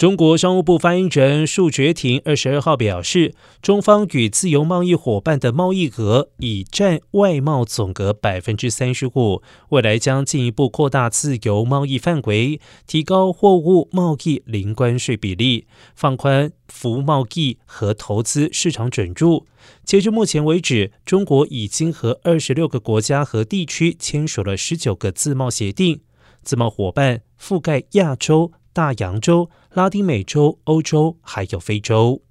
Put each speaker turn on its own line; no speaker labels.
中国商务部发言人束觉婷二十二号表示，中方与自由贸易伙伴的贸易额已占外贸总额百分之三十五，未来将进一步扩大自由贸易范围，提高货物贸易零关税比例，放宽服贸易和投资市场准入。截至目前为止，中国已经和二十六个国家和地区签署了十九个自贸协定，自贸伙伴覆盖亚洲、大洋洲。拉丁美洲、欧洲还有非洲。